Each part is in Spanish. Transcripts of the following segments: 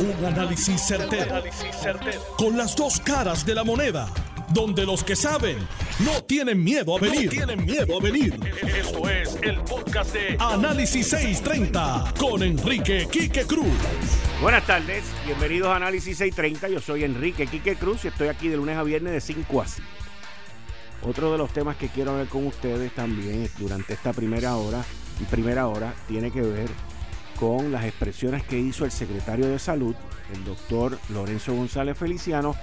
Un análisis certero, Con las dos caras de la moneda. Donde los que saben no tienen miedo a venir. tienen miedo a venir. Esto es el podcast de Análisis 630 con Enrique Quique Cruz. Buenas tardes, bienvenidos a Análisis 630. Yo soy Enrique Quique Cruz y estoy aquí de lunes a viernes de 5 a 7. Otro de los temas que quiero ver con ustedes también durante esta primera hora y primera hora tiene que ver con las expresiones que hizo el secretario de Salud, el doctor Lorenzo González Feliciano,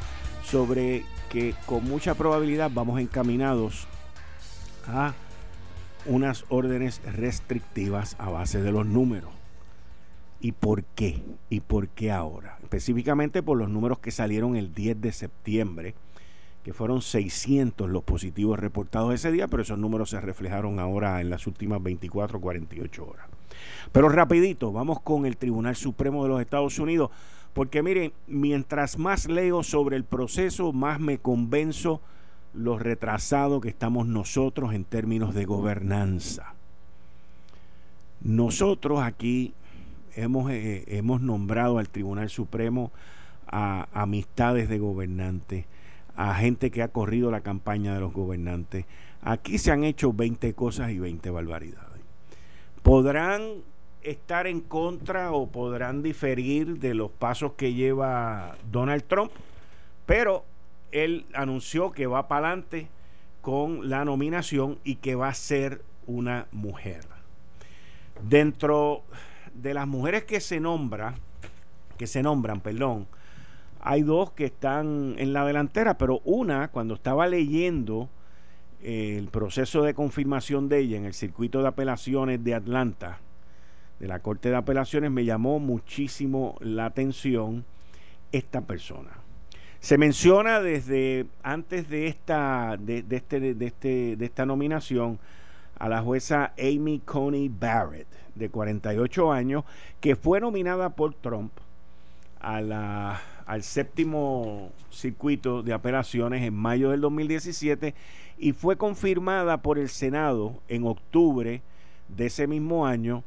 sobre que con mucha probabilidad vamos encaminados a unas órdenes restrictivas a base de los números. ¿Y por qué? ¿Y por qué ahora? Específicamente por los números que salieron el 10 de septiembre, que fueron 600 los positivos reportados ese día, pero esos números se reflejaron ahora en las últimas 24 48 horas. Pero rapidito, vamos con el Tribunal Supremo de los Estados Unidos, porque miren, mientras más leo sobre el proceso, más me convenzo lo retrasado que estamos nosotros en términos de gobernanza. Nosotros aquí hemos, eh, hemos nombrado al Tribunal Supremo a amistades de gobernantes, a gente que ha corrido la campaña de los gobernantes. Aquí se han hecho 20 cosas y 20 barbaridades. Podrán estar en contra o podrán diferir de los pasos que lleva Donald Trump, pero él anunció que va para adelante con la nominación y que va a ser una mujer. Dentro de las mujeres que se nombra, que se nombran, perdón, hay dos que están en la delantera, pero una, cuando estaba leyendo el proceso de confirmación de ella en el circuito de apelaciones de Atlanta, de la Corte de Apelaciones, me llamó muchísimo la atención esta persona. Se menciona desde antes de esta, de, este, de, este, de esta nominación a la jueza Amy Coney Barrett, de 48 años, que fue nominada por Trump a la, al séptimo circuito de apelaciones en mayo del 2017 y fue confirmada por el Senado en octubre de ese mismo año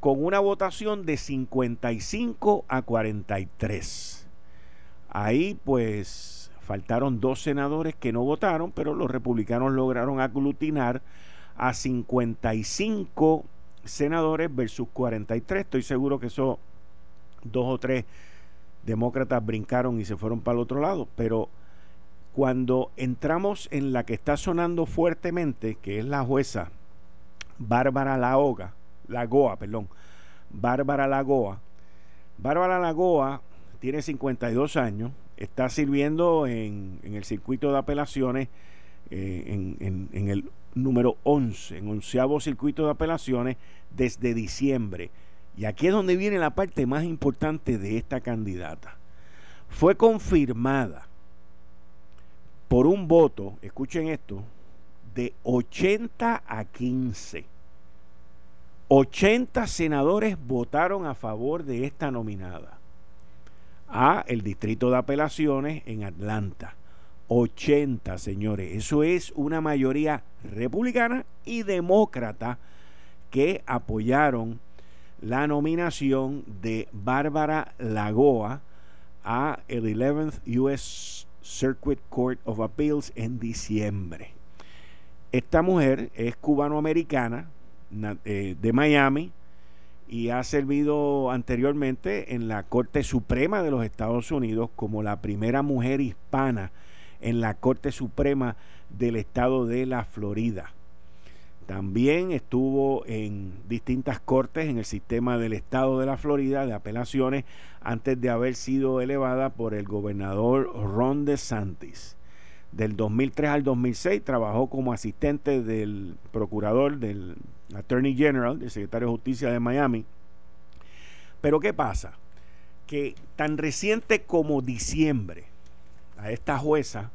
con una votación de 55 a 43. Ahí pues faltaron dos senadores que no votaron, pero los republicanos lograron aglutinar a 55 senadores versus 43. Estoy seguro que esos dos o tres demócratas brincaron y se fueron para el otro lado, pero cuando entramos en la que está sonando fuertemente, que es la jueza Bárbara Laoga, Lagoa, perdón, Bárbara Lagoa. Bárbara Lagoa tiene 52 años, está sirviendo en, el circuito de apelaciones eh, en, en, el número 11, en onceavo circuito de apelaciones desde diciembre. Y aquí es donde viene la parte más importante de esta candidata. Fue confirmada por un voto, escuchen esto, de 80 a 15 80 senadores votaron a favor de esta nominada a el Distrito de Apelaciones en Atlanta. 80, señores. Eso es una mayoría republicana y demócrata que apoyaron la nominación de Bárbara Lagoa a el 11th US Circuit Court of Appeals en diciembre. Esta mujer es cubanoamericana, eh, de Miami y ha servido anteriormente en la Corte Suprema de los Estados Unidos como la primera mujer hispana en la Corte Suprema del Estado de la Florida. También estuvo en distintas cortes en el sistema del Estado de la Florida de apelaciones antes de haber sido elevada por el gobernador Ron DeSantis. Del 2003 al 2006 trabajó como asistente del procurador del Attorney General, del secretario de Justicia de Miami. Pero ¿qué pasa? Que tan reciente como diciembre, a esta jueza,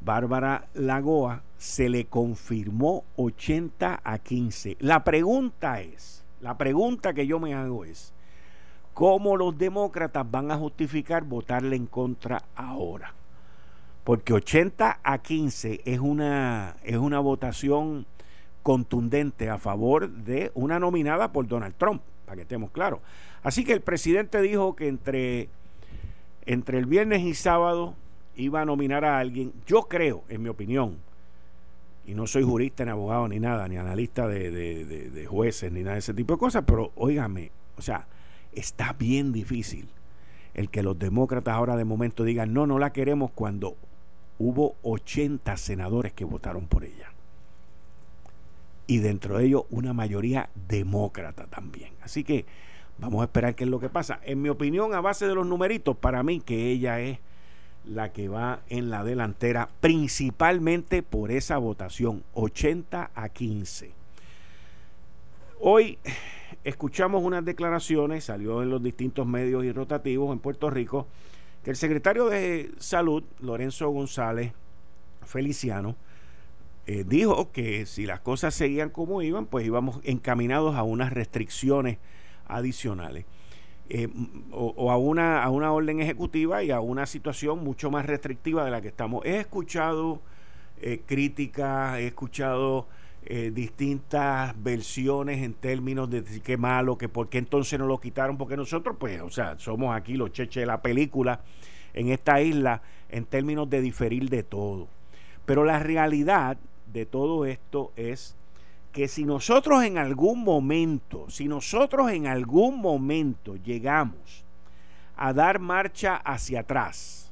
Bárbara Lagoa, se le confirmó 80 a 15. La pregunta es, la pregunta que yo me hago es, ¿cómo los demócratas van a justificar votarle en contra ahora? Porque 80 a 15 es una, es una votación contundente a favor de una nominada por Donald Trump. para que estemos claros. Así que el presidente dijo que entre, entre el viernes y sábado iba a nominar a alguien. Yo creo, en mi opinión, y no soy jurista ni abogado ni nada, ni analista de, de jueces ni nada de ese tipo de cosas, pero óigame, o sea, está bien difícil el que los demócratas ahora de momento digan, no, no la queremos cuando hubo 80 senadores que votaron por ella. Y dentro de ellos una mayoría demócrata también. Así que vamos a esperar qué es lo que pasa. En mi opinión, a base de los numeritos, para mí que ella es la que va en la delantera, principalmente por esa votación, 80 a 15. Hoy escuchamos unas declaraciones, salió en los distintos medios y rotativos en Puerto Rico, que el secretario de Salud, Lorenzo González Feliciano, eh, dijo que si las cosas seguían como iban, pues íbamos encaminados a unas restricciones adicionales. Eh, o, a, una, a una orden ejecutiva y a una situación mucho más restrictiva de la que estamos. He escuchado eh, críticas, he escuchado eh, distintas versiones en términos de qué malo, que por qué entonces no lo quitaron, porque nosotros, pues, o sea, somos aquí los cheches de la película en esta isla en términos de diferir de todo. Pero la realidad de todo esto es que si nosotros en algún momento, si nosotros en algún momento llegamos a dar marcha hacia atrás,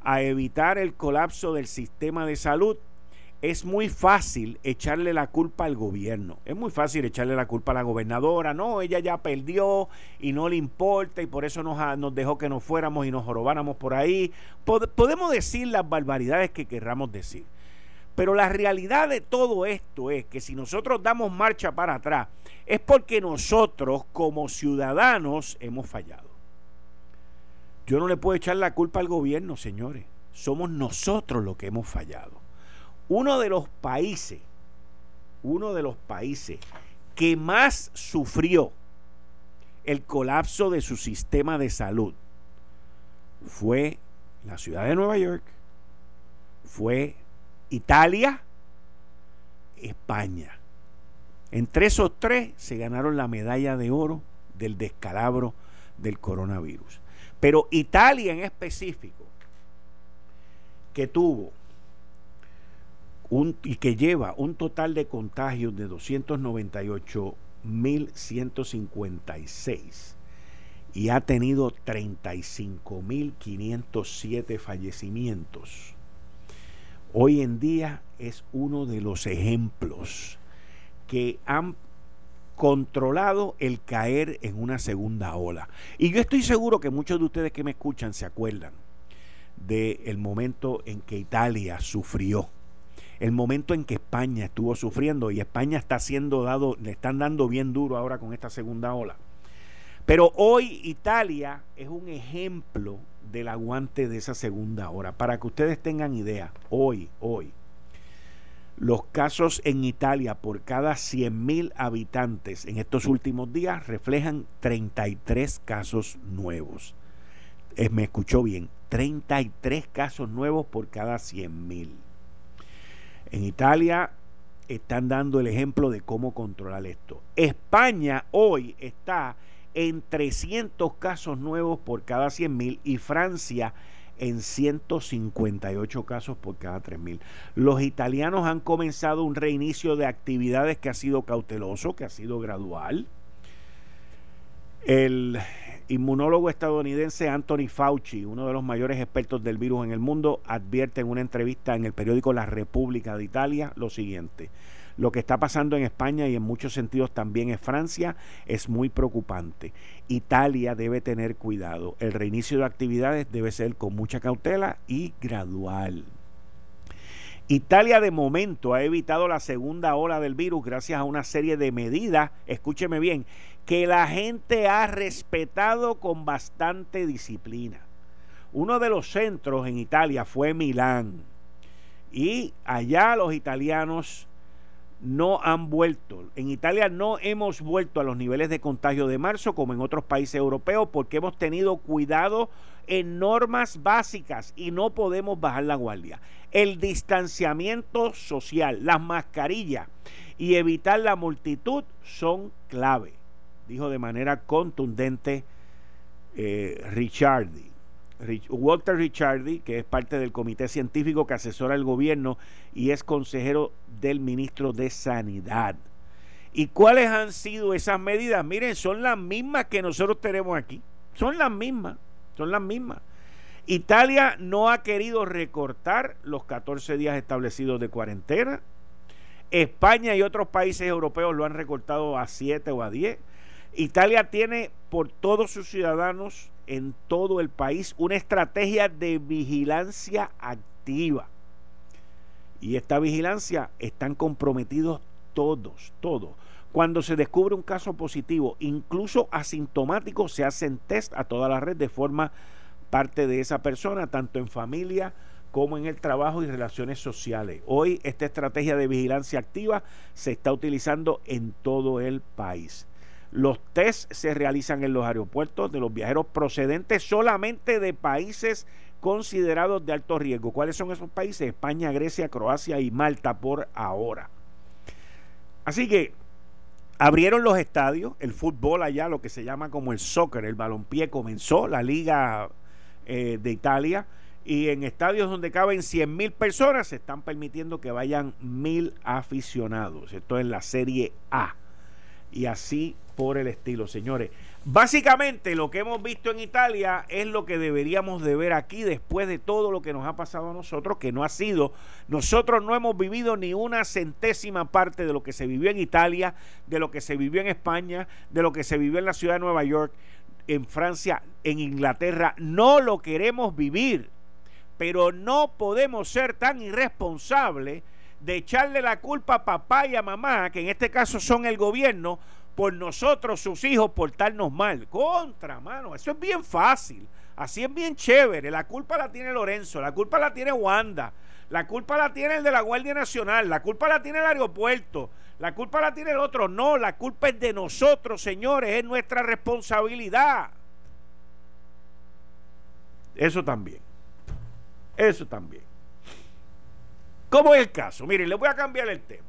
a evitar el colapso del sistema de salud, es muy fácil echarle la culpa al gobierno. Es muy fácil echarle la culpa a la gobernadora. No, ella ya perdió y no le importa y por eso nos, dejó que nos fuéramos y nos robáramos por ahí. podemos decir las barbaridades que querramos decir. Pero la realidad de todo esto es que si nosotros damos marcha para atrás, es porque nosotros como ciudadanos hemos fallado. Yo no le puedo echar la culpa al gobierno, señores. Somos nosotros los que hemos fallado uno de los países, uno de los países que más sufrió el colapso de su sistema de salud fue la ciudad de Nueva York, fue Italia, España. Entre esos tres se ganaron la medalla de oro del descalabro del coronavirus. Pero Italia en específico, que tuvo y que lleva un total de contagios de 298.156 y ha tenido 35.507 fallecimientos. Hoy en día es uno de los ejemplos que han controlado el caer en una segunda ola. Y yo estoy seguro que muchos de ustedes que me escuchan se acuerdan del momento en que Italia sufrió el momento en que España estuvo sufriendo y España está siendo dado, le están dando bien duro ahora con esta segunda ola. Pero hoy Italia es un ejemplo del aguante de esa segunda ola. Para que ustedes tengan idea, hoy, hoy, los casos en Italia por cada 100.000 habitantes en estos últimos días reflejan 33 casos nuevos. Me escuchó bien, 33 casos nuevos por cada 100.000. En Italia están dando el ejemplo de cómo controlar esto. España hoy está en 300 casos nuevos por cada 100 mil y Francia en 158 casos por cada 3 mil. Los italianos han comenzado un reinicio de actividades que ha sido cauteloso, que ha sido gradual. El inmunólogo estadounidense Anthony Fauci, uno de los mayores expertos del virus en el mundo, advierte en una entrevista en el periódico La República de Italia lo siguiente. Lo que está pasando en España y en muchos sentidos también en Francia es muy preocupante. Italia debe tener cuidado. El reinicio de actividades debe ser con mucha cautela y gradual. Italia de momento ha evitado la segunda ola del virus gracias a una serie de medidas, escúcheme bien, que la gente ha respetado con bastante disciplina. Uno de los centros en Italia fue Milán y allá los italianos no han vuelto. En Italia no hemos vuelto a los niveles de contagio de marzo como en otros países europeos porque hemos tenido cuidado en normas básicas y no podemos bajar la guardia. El distanciamiento social, las mascarillas y evitar la multitud son clave dijo de manera contundente eh, Walter Richardi, que es parte del comité científico que asesora al gobierno y es consejero del ministro de Sanidad. ¿Y cuáles han sido esas medidas? Miren, son las mismas que nosotros tenemos aquí. Son las mismas, son las mismas. Italia no ha querido recortar los 14 días establecidos de cuarentena. España y otros países europeos lo han recortado a 7 o a 10. Italia tiene por todos sus ciudadanos en todo el país una estrategia de vigilancia activa. Y esta vigilancia están comprometidos todos, todos. Cuando se descubre un caso positivo, incluso asintomático, se hacen test a toda la red de forma parte de esa persona, tanto en familia como en el trabajo y relaciones sociales. Hoy esta estrategia de vigilancia activa se está utilizando en todo el país. Los test se realizan en los aeropuertos de los viajeros procedentes solamente de países considerados de alto riesgo. ¿Cuáles son esos países? España, Grecia, Croacia y Malta por ahora. Así que abrieron los estadios, el fútbol allá, lo que se llama como el soccer, el balompié comenzó, la liga eh, de Italia, y en estadios donde caben 100 mil personas se están permitiendo que vayan mil aficionados. Esto es la Serie A. Y así por el estilo, señores. Básicamente lo que hemos visto en Italia es lo que deberíamos de ver aquí después de todo lo que nos ha pasado a nosotros, que no ha sido, nosotros no hemos vivido ni una centésima parte de lo que se vivió en Italia, de lo que se vivió en España, de lo que se vivió en la ciudad de Nueva York, en Francia, en Inglaterra. No lo queremos vivir, pero no podemos ser tan irresponsables de echarle la culpa a papá y a mamá, que en este caso son el gobierno, por nosotros, sus hijos, portarnos mal. Contra, mano, eso es bien fácil. Así es bien chévere. La culpa la tiene Lorenzo, la culpa la tiene Wanda, la culpa la tiene el de la Guardia Nacional, la culpa la tiene el aeropuerto, la culpa la tiene el otro. No, la culpa es de nosotros, señores, es nuestra responsabilidad. Eso también. Eso también. ¿Cómo es el caso? Miren, les voy a cambiar el tema.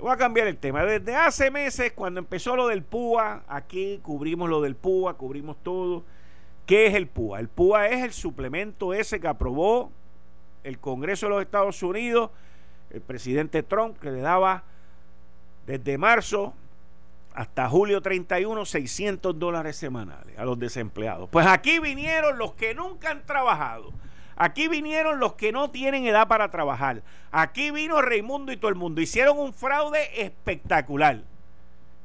Voy a cambiar el tema. Desde hace meses, cuando empezó lo del PUA, aquí cubrimos lo del PUA, cubrimos todo. ¿Qué es el PUA? El PUA es el suplemento ese que aprobó el Congreso de los Estados Unidos, el presidente Trump, que le daba desde marzo hasta julio 31 600 dólares semanales a los desempleados. Pues aquí vinieron los que nunca han trabajado Aquí vinieron los que no tienen edad para trabajar. Aquí vino Raimundo y todo el mundo. Hicieron un fraude espectacular.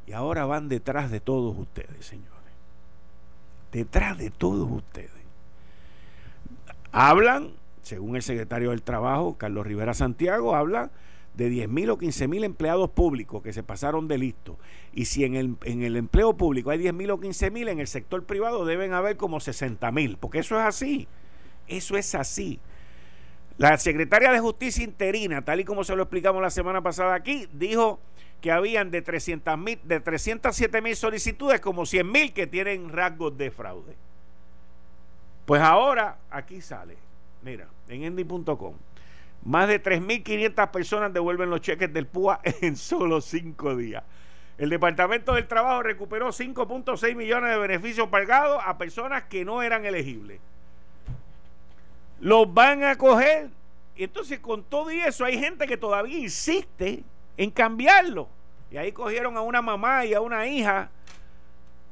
Y ahora van detrás de todos ustedes, señores. Detrás de todos ustedes. Hablan, según el secretario del Trabajo, Carlos Rivera Santiago, habla de 10 mil o 15 mil empleados públicos que se pasaron de listo. Y si en el, en el empleo público hay 10 mil o 15 mil, en el sector privado deben haber como 60 mil, porque eso es así. Eso es así. La secretaria de Justicia interina, tal y como se lo explicamos la semana pasada aquí, dijo que habían de 300 mil, de 307 mil solicitudes, como 100 mil que tienen rasgos de fraude. Pues ahora aquí sale, mira, en endy.com, más de 3.500 personas devuelven los cheques del PUA en solo cinco días. El Departamento del Trabajo recuperó 5.6 millones de beneficios pagados a personas que no eran elegibles los van a coger. Y entonces con todo y eso hay gente que todavía insiste en cambiarlo. Y ahí cogieron a una mamá y a una hija,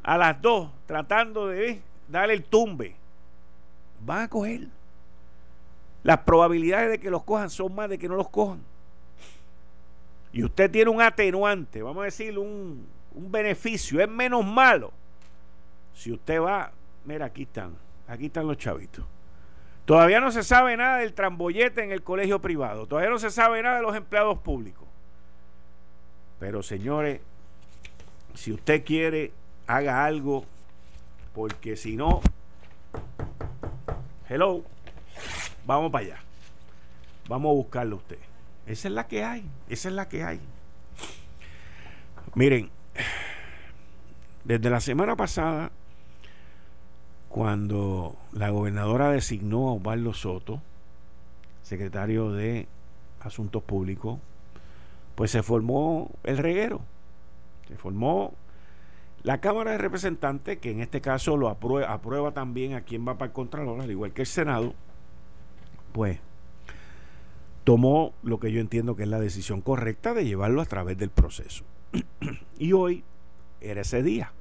a las dos, tratando de darle el tumbe. Van a coger. Las probabilidades de que los cojan son más de que no los cojan. Y usted tiene un atenuante, vamos a decir, un, un beneficio, es menos malo. Si usted va, mira, aquí están, aquí están los chavitos. Todavía no se sabe nada del trambollete en el colegio privado. Todavía no se sabe nada de los empleados públicos. Pero señores, si usted quiere, haga algo, porque si no, hello, vamos para allá. Vamos a buscarlo usted. Esa es la que hay, esa es la que hay. Miren, desde la semana pasada cuando la gobernadora designó a Osvaldo Soto, secretario de Asuntos Públicos, pues se formó el reguero, se formó La Cámara de Representantes, que en este caso lo aprueba, también a quien va para el Contralor, al igual que el Senado, pues tomó lo que yo entiendo que es la decisión correcta de llevarlo a través del proceso. y hoy era ese día.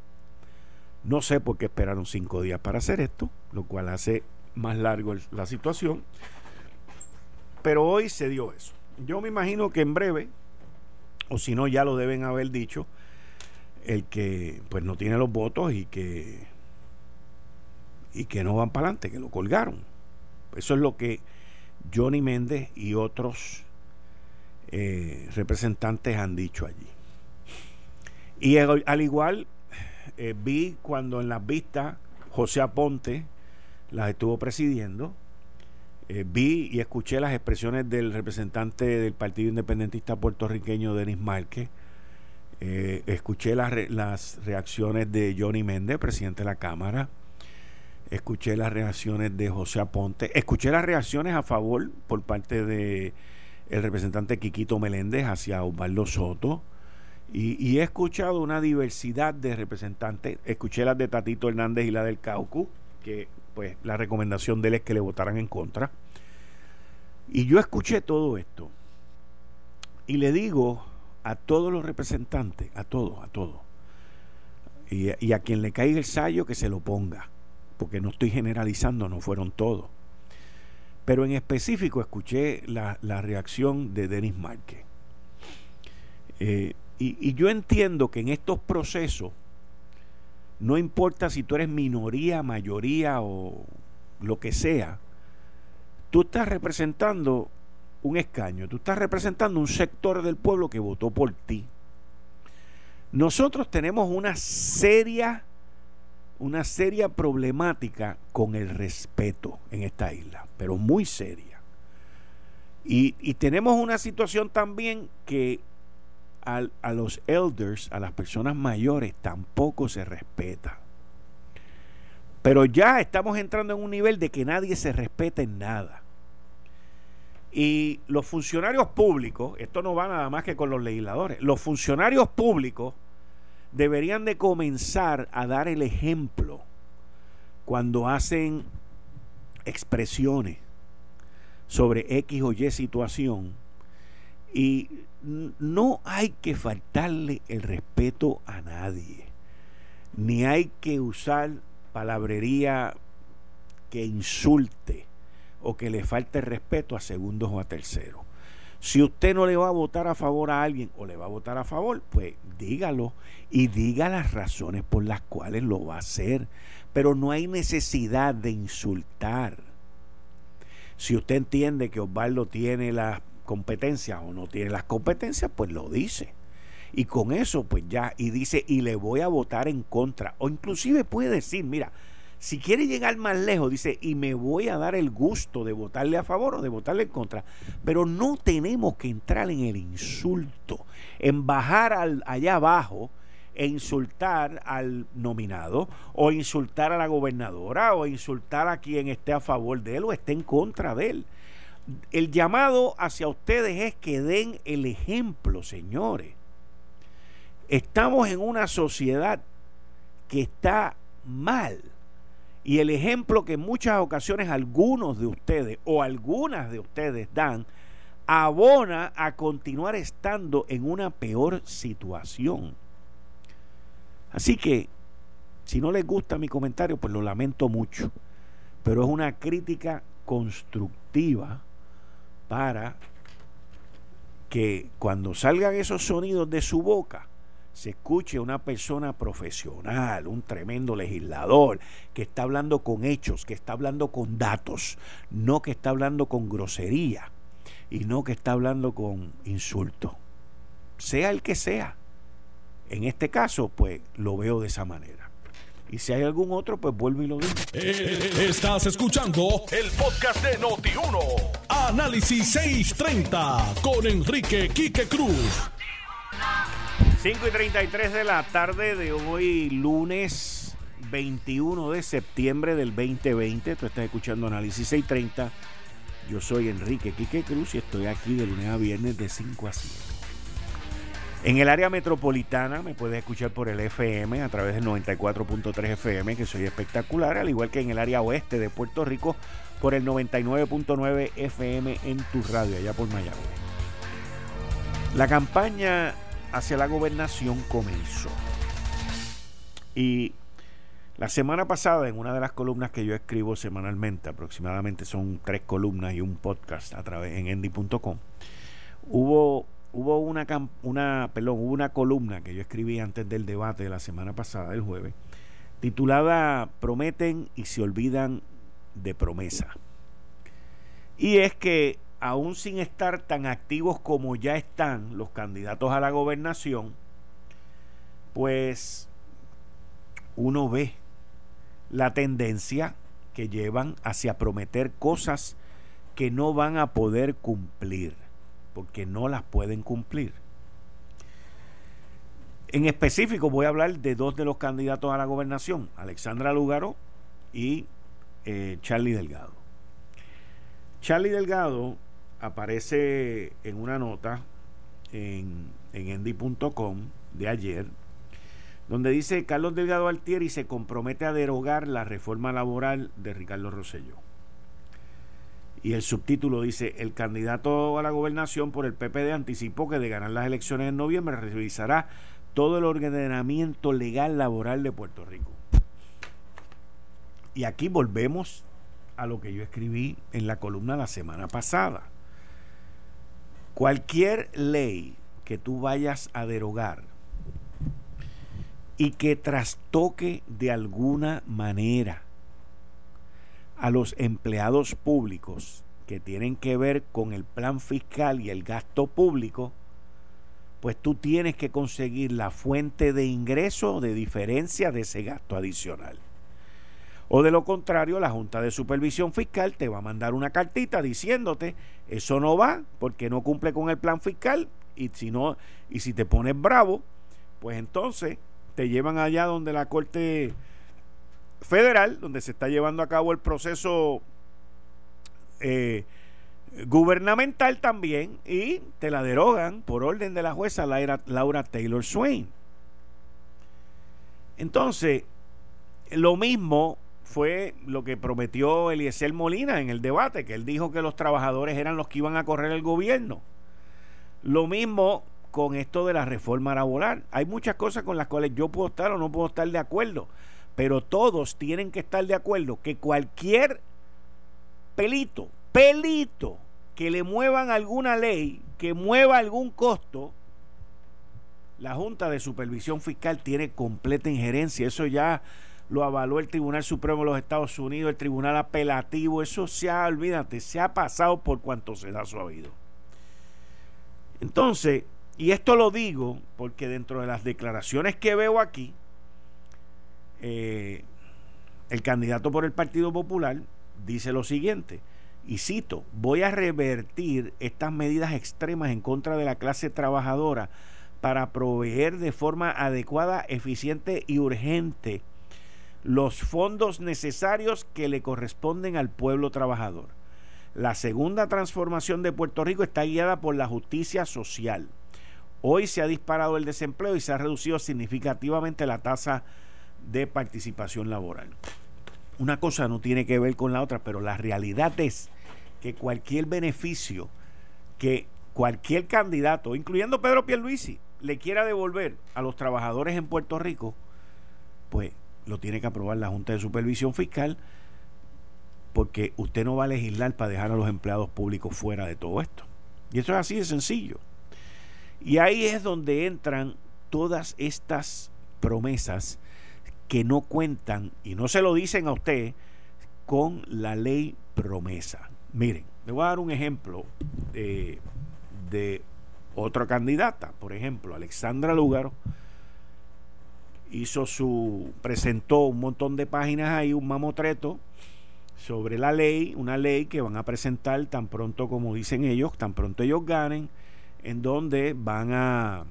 No sé por qué esperaron cinco días para hacer esto, lo cual hace más largo la situación. Pero hoy se dio eso. Yo me imagino que en breve, o si no ya lo deben haber dicho, el que pues no tiene los votos y que y que no van para adelante, que lo colgaron. Eso es lo que Johnny Méndez y otros eh, representantes han dicho allí. Y al, igual eh, vi cuando en las vistas José Aponte las estuvo presidiendo, eh, vi y escuché las expresiones del representante del Partido Independentista puertorriqueño, Denis Márquez, eh, escuché las, reacciones de Johnny Méndez, presidente de la Cámara, escuché las reacciones de José Aponte, escuché las reacciones a favor por parte de el representante Quiquito Meléndez hacia Osvaldo Soto, y, he escuchado una diversidad de representantes. Escuché las de Tatito Hernández y la del Caucu, que pues la recomendación de él es que le votaran en contra. Y yo escuché todo esto. Y le digo a todos los representantes, a todos, a todos, y, a quien le caiga el sallo que se lo ponga, porque no estoy generalizando, no fueron todos. Pero en específico escuché la, reacción de Denis Márquez. Eh, y, yo entiendo que en estos procesos, no importa si tú eres minoría, mayoría o lo que sea, tú estás representando un escaño, tú estás representando un sector del pueblo que votó por ti. Nosotros tenemos una seria, una seria problemática con el respeto en esta isla, pero muy seria. Y, tenemos una situación también que a, los elders, a las personas mayores, tampoco se respeta. Pero ya estamos entrando en un nivel de que nadie se respeta en nada. Y los funcionarios públicos, esto no va nada más que con los legisladores, los funcionarios públicos deberían de comenzar a dar el ejemplo cuando hacen expresiones sobre X o Y situación y no hay que faltarle el respeto a nadie, ni hay que usar palabrería que insulte o que le falte respeto a segundos o a terceros. Si usted no le va a votar a favor a alguien o le va a votar a favor, pues dígalo y diga las razones por las cuales lo va a hacer. Pero no hay necesidad de insultar. Si usted entiende que Osvaldo tiene las competencias o no tiene las competencias, pues lo dice. Y con eso, pues ya, y dice, y le voy a votar en contra. O inclusive puede decir, mira, si quiere llegar más lejos, dice, y me voy a dar el gusto de votarle a favor o de votarle en contra. Pero no tenemos que entrar en el insulto, en bajar al, allá abajo e insultar al nominado o insultar a la gobernadora o insultar a quien esté a favor de él o esté en contra de él el llamado hacia ustedes es que den el ejemplo, señores. Estamos en una sociedad que está mal. Y el ejemplo que en muchas ocasiones algunos de ustedes o algunas de ustedes dan abona a continuar estando en una peor situación. Así que, si no les gusta mi comentario, pues lo lamento mucho. Pero es una crítica constructiva para que cuando salgan esos sonidos de su boca, se escuche una persona profesional, un tremendo legislador, que está hablando con hechos, que está hablando con datos, no que está hablando con grosería y no que está hablando con insulto. Sea el que sea. En este caso, pues lo veo de esa manera. Y si hay algún otro, pues vuelvo y lo digo. Eh, estás escuchando el podcast de Noti1. Análisis 630 con Enrique Quique Cruz. 5 y 33 de la tarde de hoy, lunes 21 de septiembre del 2020. Tú estás escuchando Análisis 630. Yo soy Enrique Quique Cruz y estoy aquí de lunes a viernes de 5 a 7. En el área metropolitana me puedes escuchar por el FM a través del 94.3 FM, que soy espectacular, al igual que en el área oeste de Puerto Rico por el 99.9 FM en tu radio, allá por Miami. La campaña hacia la gobernación comenzó. Y la semana pasada, en una de las columnas que yo escribo semanalmente, aproximadamente son tres columnas y un podcast a través en endy.com, hubo hubo una, una, una columna que yo escribí antes del debate de la semana pasada, el jueves, titulada Prometen y se olvidan de promesa. Y es que aún sin estar tan activos como ya están los candidatos a la gobernación, pues uno ve la tendencia que llevan hacia prometer cosas que no van a poder cumplir porque no las pueden cumplir. En específico voy a hablar de dos de los candidatos a la gobernación, Alexandra Lugaro y eh, Charlie Delgado. Charlie Delgado aparece en una nota en, en de ayer, donde dice Carlos Delgado Altieri se compromete a derogar la reforma laboral de Ricardo Rosselló. Y el subtítulo dice, el candidato a la gobernación por el PPD anticipó que de ganar las elecciones en noviembre revisará todo el ordenamiento legal laboral de Puerto Rico. Y aquí volvemos a lo que yo escribí en la columna la semana pasada. Cualquier ley que tú vayas a derogar y que trastoque de alguna manera a los empleados públicos que tienen que ver con el plan fiscal y el gasto público, pues tú tienes que conseguir la fuente de ingreso de diferencia de ese gasto adicional. O de lo contrario, la Junta de Supervisión Fiscal te va a mandar una cartita diciéndote, eso no va porque no cumple con el plan fiscal y si no y si te pones bravo, pues entonces te llevan allá donde la Corte federal, donde se está llevando a cabo el proceso eh, gubernamental también, y te la derogan por orden de la jueza Laura, Taylor Swain. Entonces, lo mismo fue lo que prometió Eliezer Molina en el debate, que él dijo que los trabajadores eran los que iban a correr el gobierno. Lo mismo con esto de la reforma laboral. Hay muchas cosas con las cuales yo puedo estar o no puedo estar de acuerdo, pero todos tienen que estar de acuerdo que cualquier pelito, pelito que le muevan alguna ley, que mueva algún costo, la Junta de Supervisión Fiscal tiene completa injerencia. Eso ya lo avaló el Tribunal Supremo de los Estados Unidos, el Tribunal Apelativo. Eso se ha, olvídate, se ha pasado por cuanto se da su. Entonces, y esto lo digo porque dentro de las declaraciones que veo aquí, eh, el candidato por el Partido Popular dice lo siguiente, y cito, voy a revertir estas medidas extremas en contra de la clase trabajadora para proveer de forma adecuada, eficiente y urgente los fondos necesarios que le corresponden al pueblo trabajador. La segunda transformación de Puerto Rico está guiada por la justicia social. Hoy se ha disparado el desempleo y se ha reducido significativamente la tasa de participación laboral. Una cosa no tiene que ver con la otra, pero la realidad es que cualquier beneficio que cualquier candidato, incluyendo Pedro Pierluisi, le quiera devolver a los trabajadores en Puerto Rico, pues lo tiene que aprobar la Junta de Supervisión Fiscal, porque usted no va a legislar para dejar a los empleados públicos fuera de todo esto. Y eso es así de sencillo. Y ahí es donde entran todas estas promesas que no cuentan y no se lo dicen a usted con la ley promesa. Miren, le voy a dar un ejemplo de, de otra candidata, por ejemplo, Alexandra Lugaro hizo su presentó un montón de páginas ahí, un mamotreto sobre la ley, una ley que van a presentar tan pronto como dicen ellos, tan pronto ellos ganen, en donde van a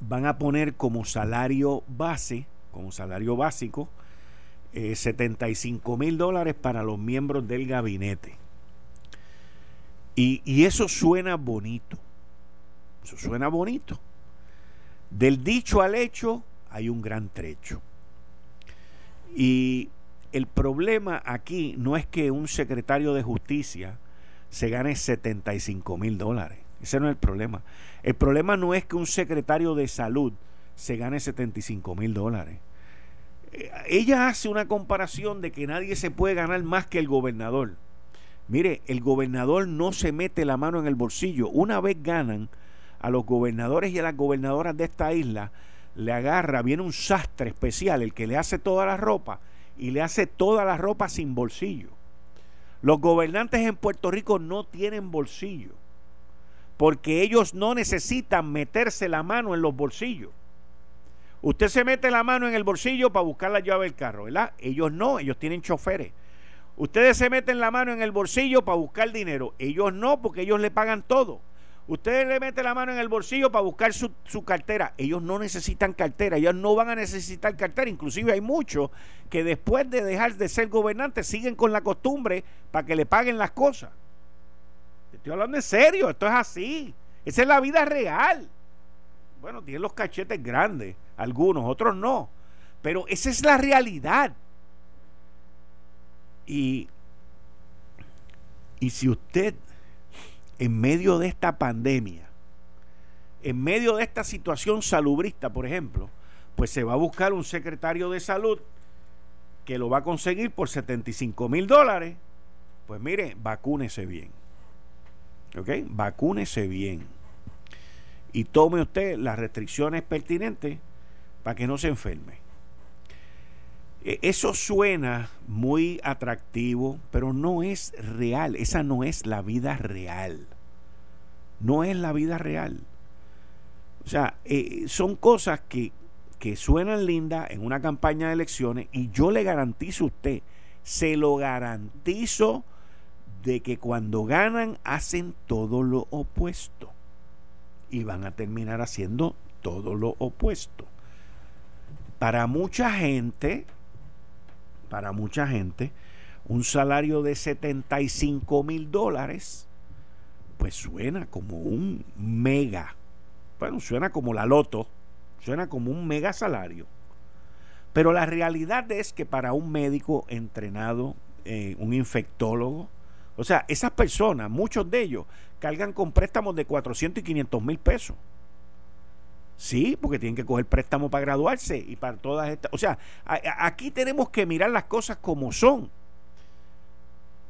van a poner como salario base como salario básico, 75 eh, mil dólares para los miembros del gabinete. Y, y, eso suena bonito. Eso suena bonito. Del dicho al hecho hay un gran trecho. Y el problema aquí no es que un secretario de justicia se gane 75 mil dólares. Ese no es el problema. El problema no es que un secretario de salud se gane 75 mil dólares. Ella hace una comparación de que nadie se puede ganar más que el gobernador. Mire, el gobernador no se mete la mano en el bolsillo. Una vez ganan a los gobernadores y a las gobernadoras de esta isla, le agarra, viene un sastre especial, el que le hace toda la ropa y le hace toda la ropa sin bolsillo. Los gobernantes en Puerto Rico no tienen bolsillo porque ellos no necesitan meterse la mano en los bolsillos. Usted se mete la mano en el bolsillo para buscar la llave del carro, ¿verdad? Ellos no, ellos tienen choferes. Ustedes se meten la mano en el bolsillo para buscar dinero. Ellos no, porque ellos le pagan todo. Ustedes le meten la mano en el bolsillo para buscar su, su, cartera. Ellos no necesitan cartera, ellos no van a necesitar cartera. Inclusive hay muchos que después de dejar de ser gobernantes siguen con la costumbre para que le paguen las cosas. Estoy hablando en serio, esto es así. Esa es la vida real. Bueno, tienen los cachetes grandes, algunos, otros no. Pero esa es la realidad. Y, y si usted en medio de esta pandemia, en medio de esta situación salubrista, por ejemplo, pues se va a buscar un secretario de salud que lo va a conseguir por 75 mil dólares, pues mire, vacúnese bien. ¿Ok? Vacúnese bien. Y tome usted las restricciones pertinentes para que no se enferme. E, eso suena muy atractivo, pero no es real. Esa no es la vida real. No es la vida real. O sea, eh, son cosas que, que suenan lindas en una campaña de elecciones y yo le garantizo a usted, se lo garantizo de que cuando ganan hacen todo lo opuesto y van a terminar haciendo todo lo opuesto. Para mucha gente, para mucha gente, un salario de 75 mil dólares, pues suena como un mega, bueno, suena como la loto, suena como un mega salario. Pero la realidad es que para un médico entrenado, eh, un infectólogo, o sea, esas personas, muchos de ellos, cargan con préstamos de 400 y 500 mil pesos. Sí, porque tienen que coger préstamo para graduarse y para todas estas. O sea, aquí tenemos que mirar las cosas como son.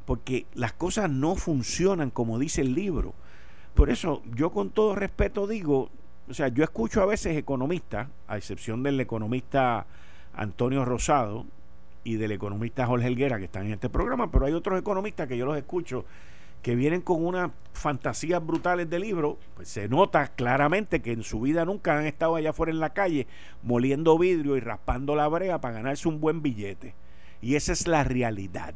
Porque las cosas no funcionan como dice el libro. Por eso yo con todo respeto digo, o sea, yo escucho a veces economistas, a excepción del economista Antonio Rosado y del economista Jorge Helguera que están en este programa, pero hay otros economistas que yo los escucho que vienen con unas fantasías brutales de libro, pues se nota claramente que en su vida nunca han estado allá afuera en la calle moliendo vidrio y raspando la brea para ganarse un buen billete. Y esa es la realidad.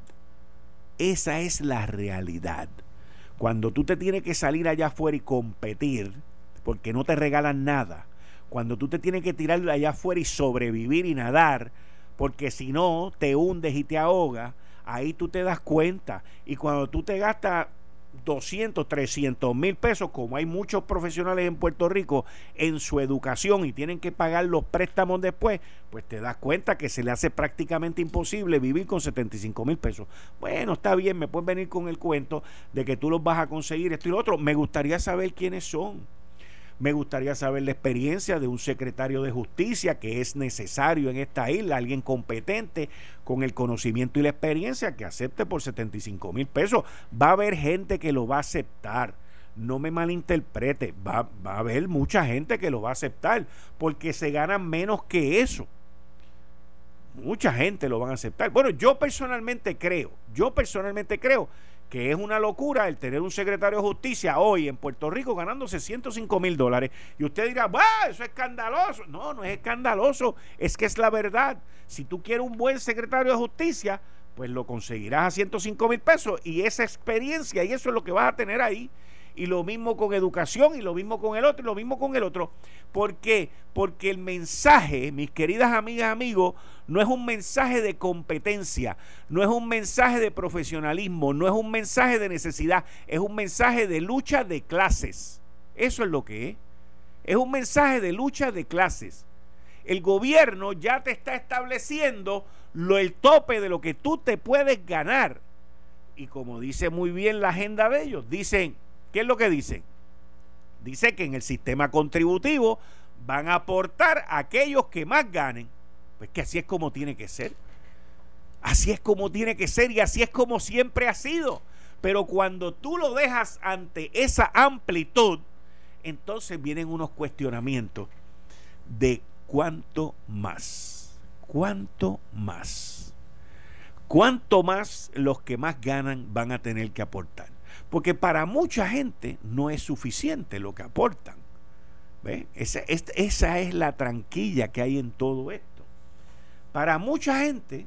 Esa es la realidad. Cuando tú te tienes que salir allá afuera y competir, porque no te regalan nada, cuando tú te tienes que tirar allá afuera y sobrevivir y nadar, porque si no te hundes y te ahogas, ahí tú te das cuenta. Y cuando tú te gastas 200, 300 mil pesos, como hay muchos profesionales en Puerto Rico en su educación y tienen que pagar los préstamos después, pues te das cuenta que se le hace prácticamente imposible vivir con 75 mil pesos. Bueno, está bien, me puedes venir con el cuento de que tú los vas a conseguir esto y lo otro. Me gustaría saber quiénes son me gustaría saber la experiencia de un secretario de justicia que es necesario en esta isla, alguien competente con el conocimiento y la experiencia que acepte por 75 mil pesos. Va a haber gente que lo va a aceptar. No me malinterprete, va, va a haber mucha gente que lo va a aceptar porque se gana menos que eso mucha gente lo van a aceptar. Bueno, yo personalmente creo, yo personalmente creo que es una locura el tener un secretario de justicia hoy en Puerto Rico ganándose 105 mil dólares. Y usted dirá, ¡bah! Eso es escandaloso. No, no es escandaloso, es que es la verdad. Si tú quieres un buen secretario de justicia, pues lo conseguirás a 105 mil pesos y esa experiencia y eso es lo que vas a tener ahí y lo mismo con educación y lo mismo con el otro y lo mismo con el otro. ¿Por qué? Porque el mensaje, mis queridas amigas, amigos, no es un mensaje de competencia, no es un mensaje de profesionalismo, no es un mensaje de necesidad, es un mensaje de lucha de clases. Eso es lo que es. Es un mensaje de lucha de clases. El gobierno ya te está estableciendo lo, el tope de lo que tú te puedes ganar. Y como dice muy bien la agenda de ellos, dicen, ¿qué es lo que dicen? Dice que en el sistema contributivo van a aportar aquellos que más ganen. Pues que así es como tiene que ser. Así es como tiene que ser y así es como siempre ha sido. Pero cuando tú lo dejas ante esa amplitud, entonces vienen unos cuestionamientos de cuánto más. ¿Cuánto más? ¿Cuánto más los que más ganan van a tener que aportar? Porque para mucha gente no es suficiente lo que aportan. Esa, esa es la tranquilla que hay en todo esto. Para mucha gente,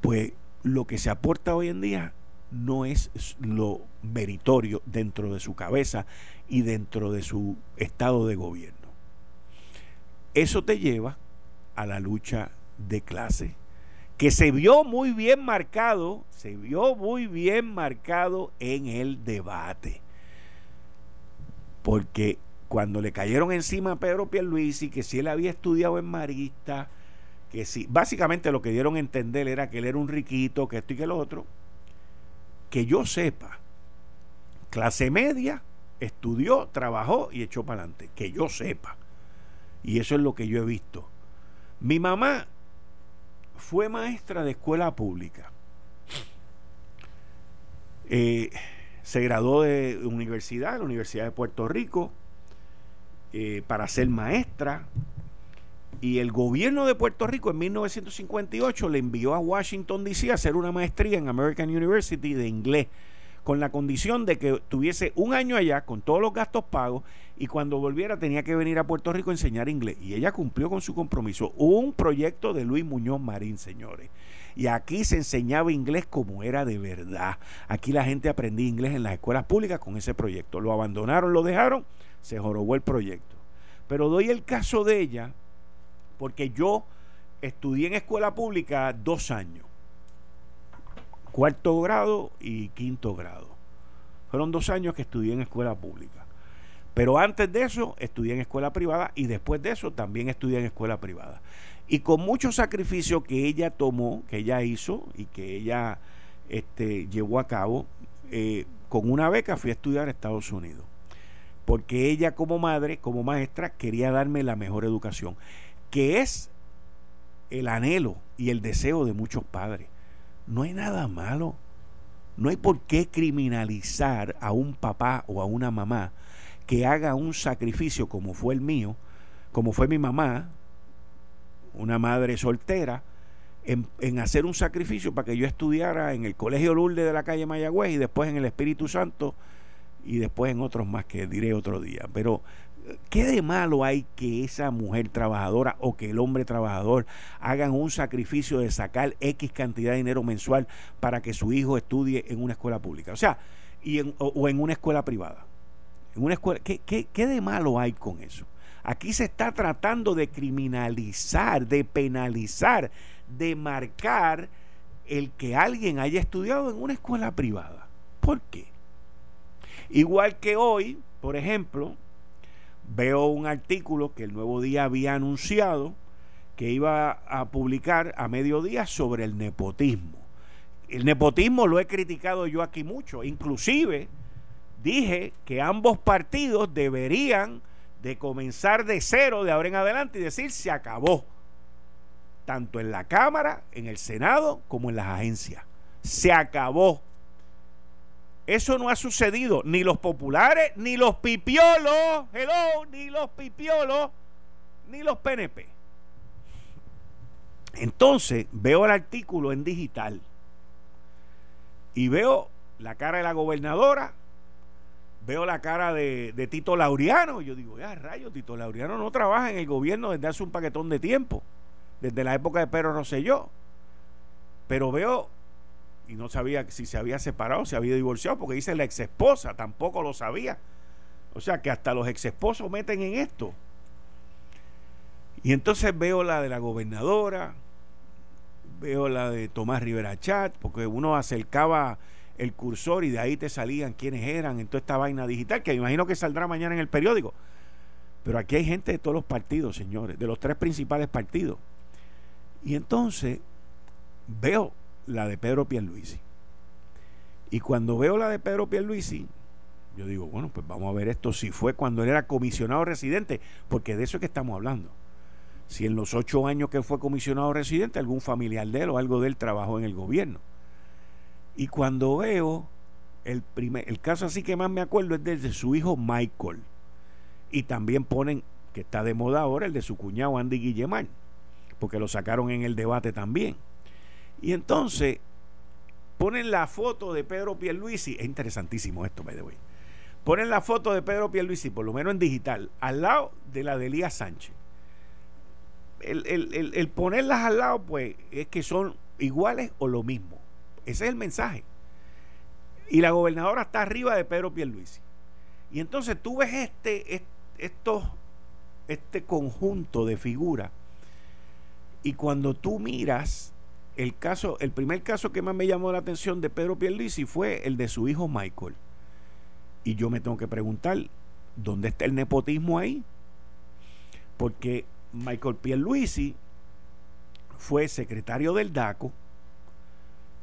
pues lo que se aporta hoy en día no es lo meritorio dentro de su cabeza y dentro de su estado de gobierno. Eso te lleva a la lucha de clase, que se vio muy bien marcado, se vio muy bien marcado en el debate. Porque cuando le cayeron encima a Pedro Pierluisi, que si él había estudiado en Marista, que si, básicamente lo que dieron a entender era que él era un riquito, que esto y que lo otro, que yo sepa, clase media, estudió, trabajó y echó para adelante, que yo sepa. Y eso es lo que yo he visto. Mi mamá fue maestra de escuela pública. Eh, se graduó de universidad, la Universidad de Puerto Rico, eh, para ser maestra. Y el gobierno de Puerto Rico en 1958 le envió a Washington, D.C. a hacer una maestría en American University de inglés, con la condición de que tuviese un año allá con todos los gastos pagos y cuando volviera tenía que venir a Puerto Rico a enseñar inglés. Y ella cumplió con su compromiso. Un proyecto de Luis Muñoz Marín, señores. Y aquí se enseñaba inglés como era de verdad. Aquí la gente aprendía inglés en las escuelas públicas con ese proyecto. Lo abandonaron, lo dejaron, se jorobó el proyecto. Pero doy el caso de ella porque yo estudié en escuela pública dos años. Cuarto grado y quinto grado. Fueron dos años que estudié en escuela pública. Pero antes de eso estudié en escuela privada y después de eso también estudié en escuela privada. Y con mucho sacrificio que ella tomó, que ella hizo y que ella este, llevó a cabo, eh, con una beca fui a estudiar a Estados Unidos. Porque ella como madre, como maestra, quería darme la mejor educación, que es el anhelo y el deseo de muchos padres. No hay nada malo. No hay por qué criminalizar a un papá o a una mamá que haga un sacrificio como fue el mío, como fue mi mamá, una madre soltera, en, hacer un sacrificio para que yo estudiara en el Colegio Lourdes de la calle Mayagüez y después en el Espíritu Santo y después en otros más que diré otro día. Pero, ¿qué de malo hay que esa mujer trabajadora o que el hombre trabajador hagan un sacrificio de sacar X cantidad de dinero mensual para que su hijo estudie en una escuela pública? O sea, y o en una escuela privada en una escuela. ¿Qué, qué, de malo hay con eso? Aquí se está tratando de criminalizar, de penalizar, de marcar el que alguien haya estudiado en una escuela privada. ¿Por qué? Igual que hoy, por ejemplo, veo un artículo que el Nuevo Día había anunciado que iba a publicar a mediodía sobre el nepotismo. El nepotismo lo he criticado yo aquí mucho, inclusive dije que ambos partidos deberían de comenzar de cero de ahora en adelante y decir se acabó, tanto en la Cámara, en el Senado, como en las agencias. Se acabó. Eso no ha sucedido, ni los populares, ni los pipiolos, hello, ni los pipiolos, ni los PNP. Entonces veo el artículo en digital y veo la cara de la gobernadora veo la cara de, Tito Laureano y yo digo, ya rayo, Tito Laureano no trabaja en el gobierno desde hace un paquetón de tiempo, desde la época de Pedro Rosselló. Pero veo, y no sabía si se había separado, si había divorciado, porque dice la ex esposa, tampoco lo sabía. O sea que hasta los ex esposos meten en esto. Y entonces veo la de la gobernadora, veo la de Tomás Rivera Chat, porque uno acercaba el cursor y de ahí te salían quiénes eran en toda esta vaina digital, que imagino que saldrá mañana en el periódico. Pero aquí hay gente de todos los partidos, señores, de los tres principales partidos. Y entonces veo la de Pedro Pierluisi. Y cuando veo la de Pedro Pierluisi, yo digo, bueno, pues vamos a ver esto si fue cuando él era comisionado residente, porque de eso es que estamos hablando. Si en los ocho años que fue comisionado residente, algún familiar de él o algo de él trabajó en el gobierno. Y cuando veo el primer, el caso así que más me acuerdo es del de su hijo Michael. Y también ponen, que está de moda ahora, el de su cuñado Andy Guillemán, porque lo sacaron en el debate también. Y entonces ponen la foto de Pedro Pierluisi, es interesantísimo esto, me debo Ponen la foto de Pedro Pierluisi, por lo menos en digital, al lado de la de Elías Sánchez. El, el ponerlas al lado, pues, es que son iguales o lo mismo. Ese es el mensaje. Y la gobernadora está arriba de Pedro Pierluisi. Y entonces tú ves este, este conjunto de figuras y cuando tú miras el caso, el primer caso que más me llamó la atención de Pedro Pierluisi fue el de su hijo Michael. Y yo me tengo que preguntar, ¿dónde está el nepotismo ahí? Porque Michael Pierluisi fue secretario del DACO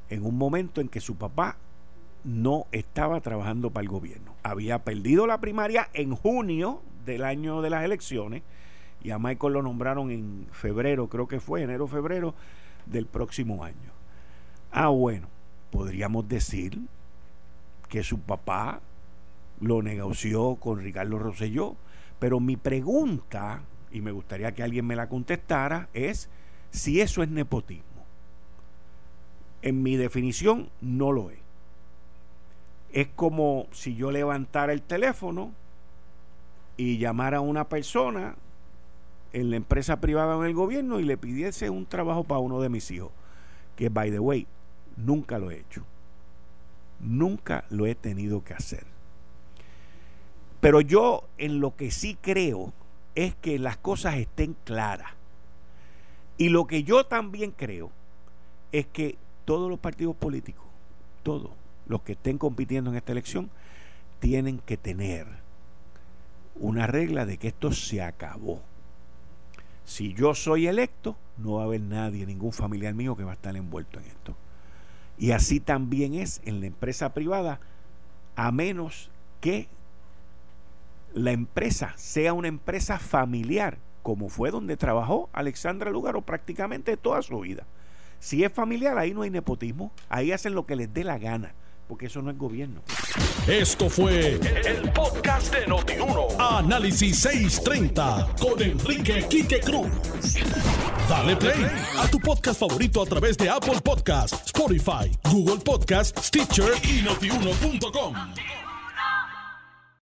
en un momento en que su papá no estaba trabajando para el gobierno. Había perdido la primaria en junio del año de las elecciones y a Michael lo nombraron en febrero, creo que fue enero febrero del próximo año. Ah, bueno, podríamos decir que su papá lo negoció con Ricardo Rosselló, pero mi pregunta, y me gustaría que alguien me la contestara, es si eso es nepotismo. En mi definición no lo es. Es como si yo levantara el teléfono y llamara a una persona en la empresa privada o en el gobierno y le pidiese un trabajo para uno de mis hijos. Que, by the way, nunca lo he hecho. Nunca lo he tenido que hacer. Pero yo en lo que sí creo es que las cosas estén claras. Y lo que yo también creo es que todos los partidos políticos, todos los que estén compitiendo en esta elección, tienen que tener una regla de que esto se acabó. Si yo soy electo, no va a haber nadie, ningún familiar mío que va a estar envuelto en esto. Y así también es en la empresa privada, a menos que la empresa sea una empresa familiar, como fue donde trabajó Alexandra Lugaro prácticamente toda su vida. Si es familiar, ahí no hay nepotismo. Ahí hacen lo que les dé la gana. Porque eso no es gobierno. Esto fue el, podcast de Notiuno. Análisis 630 con Enrique Quique Cruz. Dale play a tu podcast favorito a través de Apple Podcasts, Spotify, Google Podcasts, Stitcher y notiuno.com.